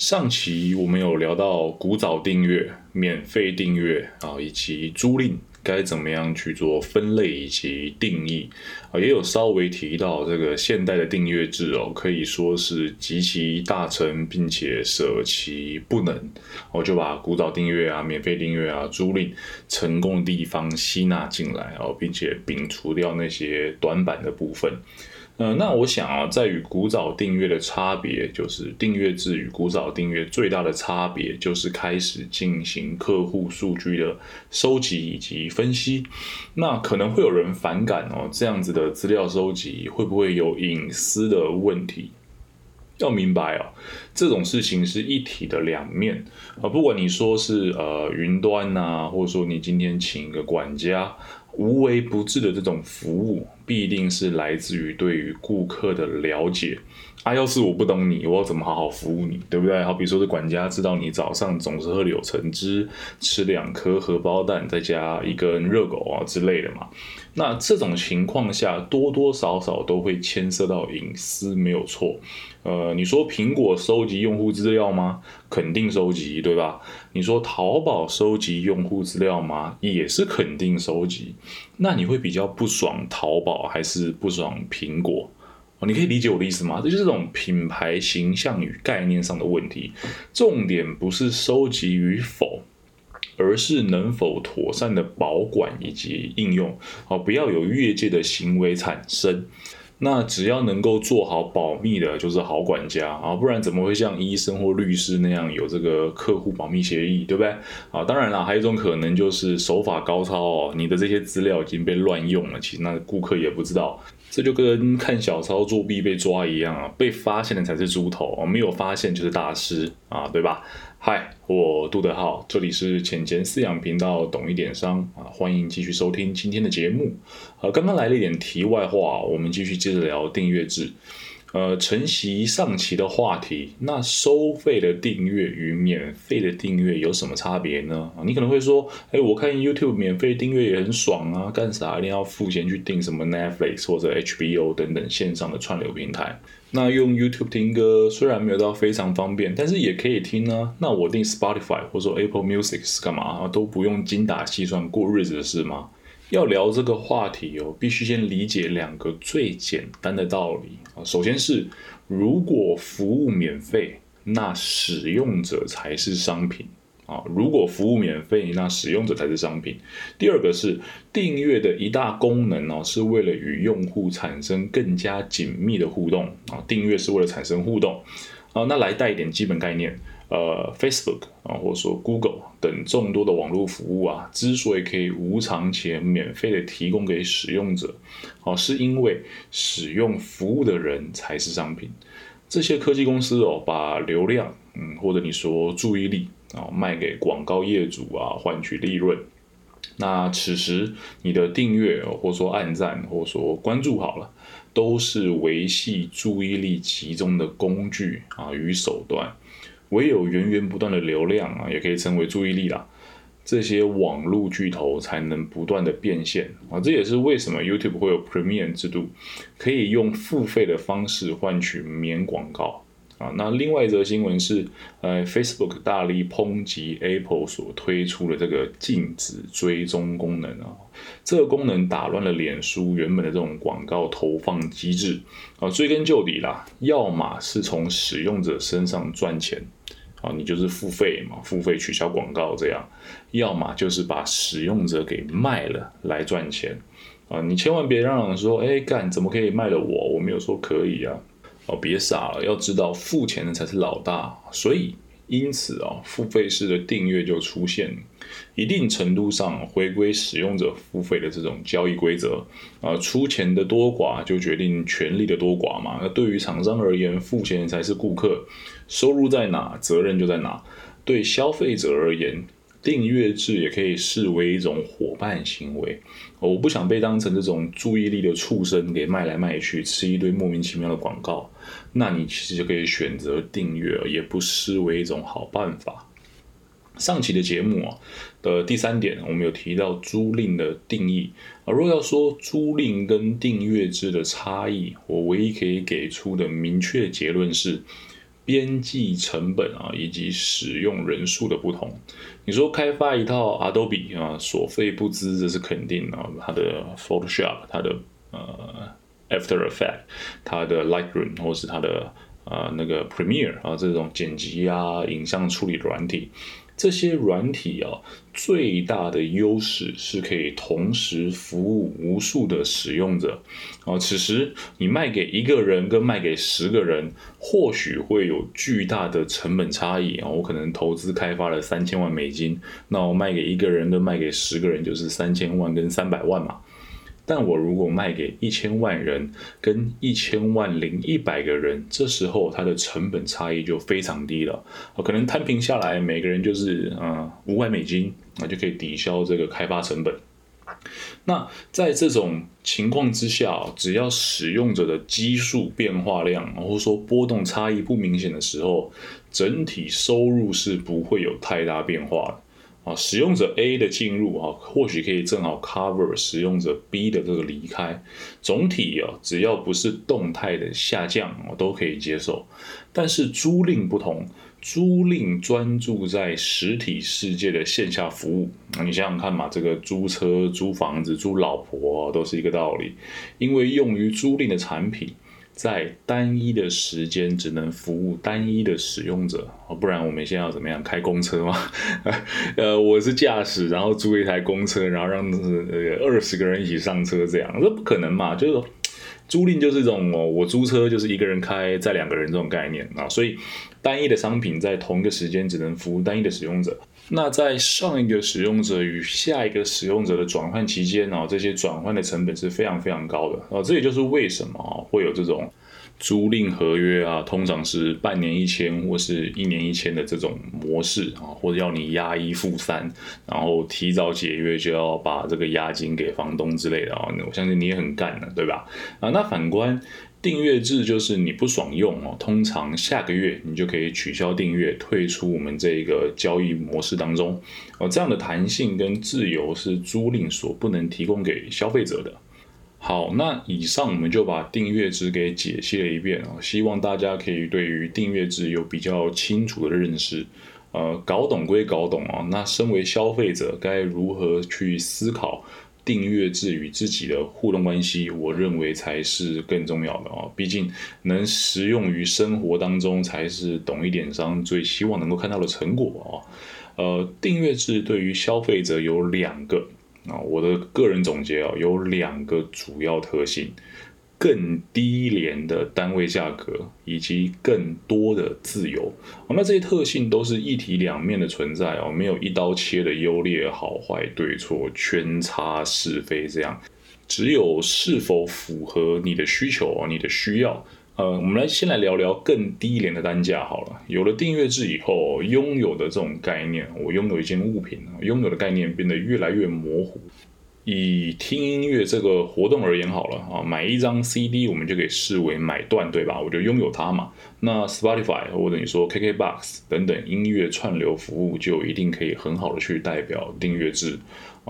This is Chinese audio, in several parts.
上期我们有聊到古早订阅、免费订阅啊，以及租赁该怎么样去做分类以及定义啊，也有稍微提到这个现代的订阅制哦，可以说是极其大成，并且舍其不能。我就把古早订阅啊、免费订阅啊、租赁成功的地方吸纳进来哦，并且摒除掉那些短板的部分。呃，那我想啊，在与古早订阅的差别，就是订阅制与古早订阅最大的差别，就是开始进行客户数据的收集以及分析。那可能会有人反感哦，这样子的资料收集会不会有隐私的问题？要明白哦，这种事情是一体的两面啊。不管你说是呃云端呐，或者说你今天请一个管家。无微不至的这种服务，必定是来自于对于顾客的了解。啊，要是我不懂你，我要怎么好好服务你，对不对？好比说是管家知道你早上总是喝柳橙汁，吃两颗荷包蛋，再加一根热狗啊之类的嘛。那这种情况下，多多少少都会牵涉到隐私，没有错。呃，你说苹果收集用户资料吗？肯定收集，对吧？你说淘宝收集用户资料吗？也是肯定收集。那你会比较不爽淘宝还是不爽苹果？哦，你可以理解我的意思吗？这就是这种品牌形象与概念上的问题。重点不是收集与否，而是能否妥善的保管以及应用。哦，不要有越界的行为产生。那只要能够做好保密的，就是好管家啊，不然怎么会像医生或律师那样有这个客户保密协议，对不对？啊，当然了，还有一种可能就是手法高超哦，你的这些资料已经被乱用了，其实那顾客也不知道。这就跟看小抄作弊被抓一样啊，被发现的才是猪头，没有发现就是大师啊，对吧？嗨，我杜德浩，这里是浅钱饲养频道，懂一点商啊，欢迎继续收听今天的节目。呃，刚刚来了一点题外话，我们继续接着聊订阅制。呃，承袭上期的话题，那收费的订阅与免费的订阅有什么差别呢？你可能会说，哎，我看 YouTube 免费订阅也很爽啊，干啥一定要付钱去订什么 Netflix 或者 HBO 等等线上的串流平台？那用 YouTube 听歌虽然没有到非常方便，但是也可以听啊。那我订 Spotify 或者说 Apple Music 是干嘛？都不用精打细算过日子的事吗？要聊这个话题哦，必须先理解两个最简单的道理啊。首先是，如果服务免费，那使用者才是商品啊。如果服务免费，那使用者才是商品。第二个是，订阅的一大功能哦，是为了与用户产生更加紧密的互动啊。订阅是为了产生互动啊。那来带一点基本概念。呃，Facebook 啊，或者说 Google 等众多的网络服务啊，之所以可以无偿且免费的提供给使用者，哦，是因为使用服务的人才是商品。这些科技公司哦，把流量，嗯，或者你说注意力啊，卖给广告业主啊，换取利润。那此时你的订阅，或者说按赞，或者说关注好了，都是维系注意力集中的工具啊与手段。唯有源源不断的流量啊，也可以称为注意力啦，这些网络巨头才能不断的变现啊，这也是为什么 YouTube 会有 Premium 制度，可以用付费的方式换取免广告。啊。那另外一则新闻是，呃，Facebook 大力抨击 Apple 所推出的这个禁止追踪功能啊，这个功能打乱了脸书原本的这种广告投放机制啊。追根究底啦，要么是从使用者身上赚钱。啊，你就是付费嘛，付费取消广告这样，要么就是把使用者给卖了来赚钱啊！你千万别让人说，哎，干怎么可以卖了我？我没有说可以啊！哦，别傻了，要知道付钱的才是老大，所以。因此啊，付费式的订阅就出现，一定程度上回归使用者付费的这种交易规则啊，出钱的多寡就决定权利的多寡嘛。那对于厂商而言，付钱才是顾客，收入在哪，责任就在哪。对消费者而言，订阅制也可以视为一种伙伴行为。我不想被当成这种注意力的畜生给卖来卖去，吃一堆莫名其妙的广告。那你其实就可以选择订阅，也不失为一种好办法。上期的节目啊的第三点，我们有提到租赁的定义啊。如果要说租赁跟订阅制的差异，我唯一可以给出的明确结论是。编辑成本啊，以及使用人数的不同。你说开发一套 Adobe 啊，所费不赀，这是肯定啊。它的 Photoshop，它的呃 After Effect，它的 Lightroom，或是它的呃那个 Premiere 啊，这种剪辑啊、影像处理软体。这些软体啊，最大的优势是可以同时服务无数的使用者。啊，此时你卖给一个人跟卖给十个人，或许会有巨大的成本差异啊。我可能投资开发了三千万美金，那我卖给一个人跟卖给十个人就是三千万跟三百万嘛。但我如果卖给一千万人跟一千万零一百个人，这时候它的成本差异就非常低了。可能摊平下来，每个人就是呃五百美金，那就可以抵消这个开发成本。那在这种情况之下，只要使用者的基数变化量，或者说波动差异不明显的时候，整体收入是不会有太大变化的。啊，使用者 A 的进入啊，或许可以正好 cover 使用者 B 的这个离开。总体啊，只要不是动态的下降，我都可以接受。但是租赁不同，租赁专注在实体世界的线下服务。你想想看嘛，这个租车、租房子、租老婆都是一个道理，因为用于租赁的产品。在单一的时间只能服务单一的使用者不然我们现在要怎么样开公车吗？呃，我是驾驶，然后租一台公车，然后让呃二十个人一起上车，这样这不可能嘛？就是租赁就是一种哦我租车就是一个人开载两个人这种概念啊，所以单一的商品在同一个时间只能服务单一的使用者。那在上一个使用者与下一个使用者的转换期间呢，这些转换的成本是非常非常高的。啊，这也就是为什么会有这种租赁合约啊，通常是半年一签或是一年一签的这种模式啊，或者要你押一付三，然后提早解约就要把这个押金给房东之类的啊，我相信你也很干的，对吧？啊，那反观。订阅制就是你不爽用哦，通常下个月你就可以取消订阅，退出我们这个交易模式当中哦。这样的弹性跟自由是租赁所不能提供给消费者的。好，那以上我们就把订阅制给解析了一遍啊，希望大家可以对于订阅制有比较清楚的认识。呃，搞懂归搞懂啊，那身为消费者该如何去思考？订阅制与自己的互动关系，我认为才是更重要的哦。毕竟能实用于生活当中，才是懂一点商最希望能够看到的成果哦。呃，订阅制对于消费者有两个啊，我的个人总结啊，有两个主要特性。更低廉的单位价格以及更多的自由，那这些特性都是一体两面的存在哦，没有一刀切的优劣好坏对错圈差是非这样，只有是否符合你的需求，你的需要。呃，我们来先来聊聊更低廉的单价好了。有了订阅制以后，拥有的这种概念，我拥有一件物品，拥有的概念变得越来越模糊。以听音乐这个活动而言好了啊，买一张 CD 我们就可以视为买断，对吧？我就拥有它嘛。那 Spotify 或者你说 KKBox 等等音乐串流服务就一定可以很好的去代表订阅制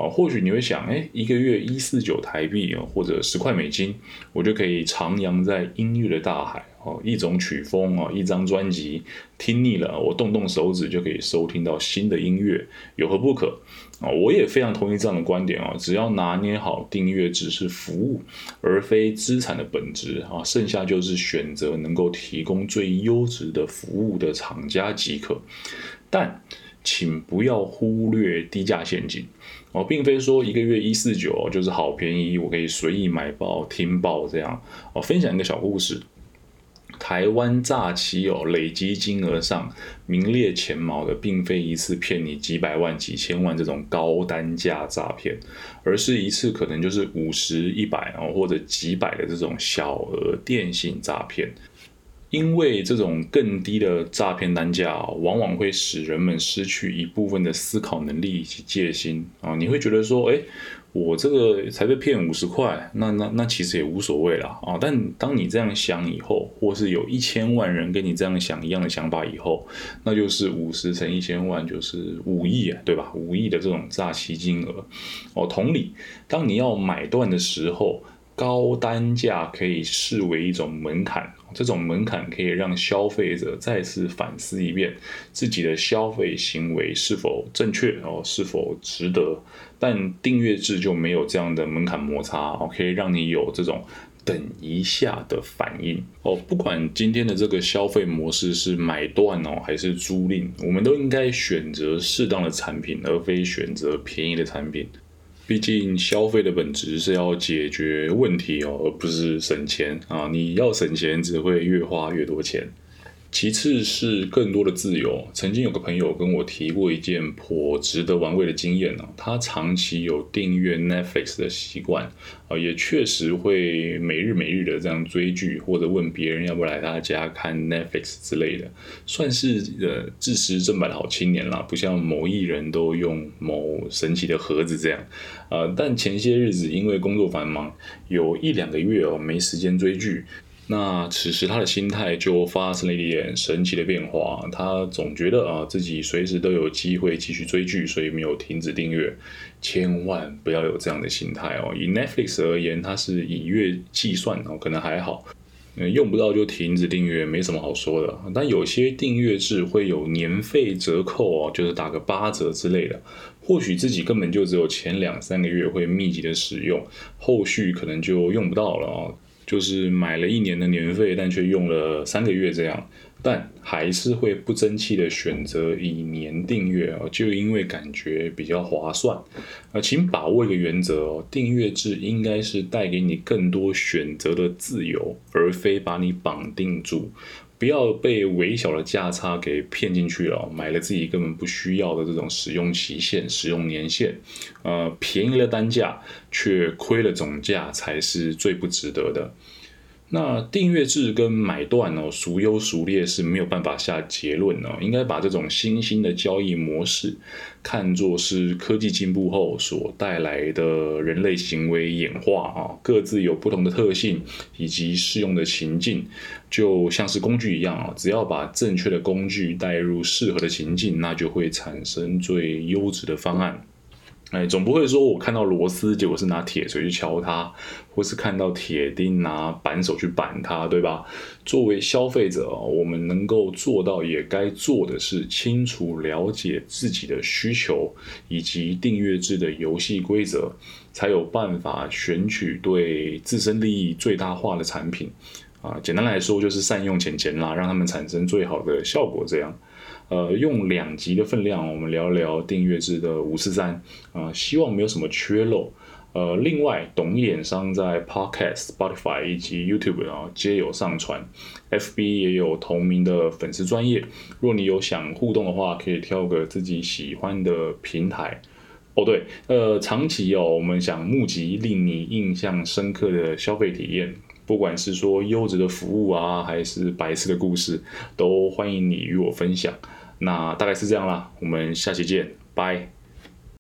啊。或许你会想，哎，一个月一四九台币啊，或者十块美金，我就可以徜徉在音乐的大海哦，一种曲风啊，一张专辑听腻了，我动动手指就可以收听到新的音乐，有何不可？啊，我也非常同意这样的观点啊！只要拿捏好订阅只是服务而非资产的本质啊，剩下就是选择能够提供最优质的服务的厂家即可。但请不要忽略低价陷阱哦，并非说一个月一四九就是好便宜，我可以随意买爆听爆这样哦。分享一个小故事。台湾诈欺哦，累积金额上名列前茅的，并非一次骗你几百万、几千万这种高单价诈骗，而是一次可能就是五十、一百哦，或者几百的这种小额电信诈骗。因为这种更低的诈骗单价，往往会使人们失去一部分的思考能力以及戒心啊。你会觉得说，哎。我这个才被骗五十块，那那那其实也无所谓啦啊！但当你这样想以后，或是有一千万人跟你这样想一样的想法以后，那就是五十乘一千万就是五亿啊，对吧？五亿的这种诈欺金额哦。同理，当你要买断的时候，高单价可以视为一种门槛，这种门槛可以让消费者再次反思一遍自己的消费行为是否正确哦，是否值得。但订阅制就没有这样的门槛摩擦哦，可以让你有这种。等一下的反应哦，不管今天的这个消费模式是买断哦，还是租赁，我们都应该选择适当的产品，而非选择便宜的产品。毕竟消费的本质是要解决问题哦，而不是省钱啊！你要省钱，只会越花越多钱。其次是更多的自由。曾经有个朋友跟我提过一件颇值得玩味的经验呢，他长期有订阅 Netflix 的习惯，啊，也确实会每日每日的这样追剧，或者问别人要不要来他家看 Netflix 之类的，算是呃自持正版的好青年啦，不像某艺人都用某神奇的盒子这样，呃，但前些日子因为工作繁忙，有一两个月哦没时间追剧。那此时他的心态就发生了一点神奇的变化，他总觉得啊自己随时都有机会继续追剧，所以没有停止订阅。千万不要有这样的心态哦。以 Netflix 而言，它是以月计算哦，可能还好，用不到就停止订阅，没什么好说的。但有些订阅制会有年费折扣哦，就是打个八折之类的，或许自己根本就只有前两三个月会密集的使用，后续可能就用不到了哦。就是买了一年的年费，但却用了三个月这样，但还是会不争气的选择以年订阅哦，就因为感觉比较划算。啊，请把握一个原则哦，订阅制应该是带给你更多选择的自由，而非把你绑定住。不要被微小的价差给骗进去了，买了自己根本不需要的这种使用期限、使用年限，呃，便宜了单价却亏了总价，才是最不值得的。那订阅制跟买断哦，孰优孰劣是没有办法下结论哦。应该把这种新兴的交易模式看作是科技进步后所带来的人类行为演化啊，各自有不同的特性以及适用的情境，就像是工具一样啊，只要把正确的工具带入适合的情境，那就会产生最优质的方案。哎，总不会说我看到螺丝，结果是拿铁锤去敲它，或是看到铁钉拿扳手去扳它，对吧？作为消费者，我们能够做到也该做的是清楚了解自己的需求以及订阅制的游戏规则，才有办法选取对自身利益最大化的产品。啊，简单来说就是善用钱钱啦，让他们产生最好的效果，这样。呃，用两集的分量，我们聊聊订阅制的五四三啊，希望没有什么缺漏。呃，另外，懂眼商在 Podcast、Spotify 以及 YouTube 啊皆有上传，FB 也有同名的粉丝专业。若你有想互动的话，可以挑个自己喜欢的平台。哦，对，呃，长期哦，我们想募集令你印象深刻的消费体验。不管是说优质的服务啊，还是白痴的故事，都欢迎你与我分享。那大概是这样啦，我们下期见，拜。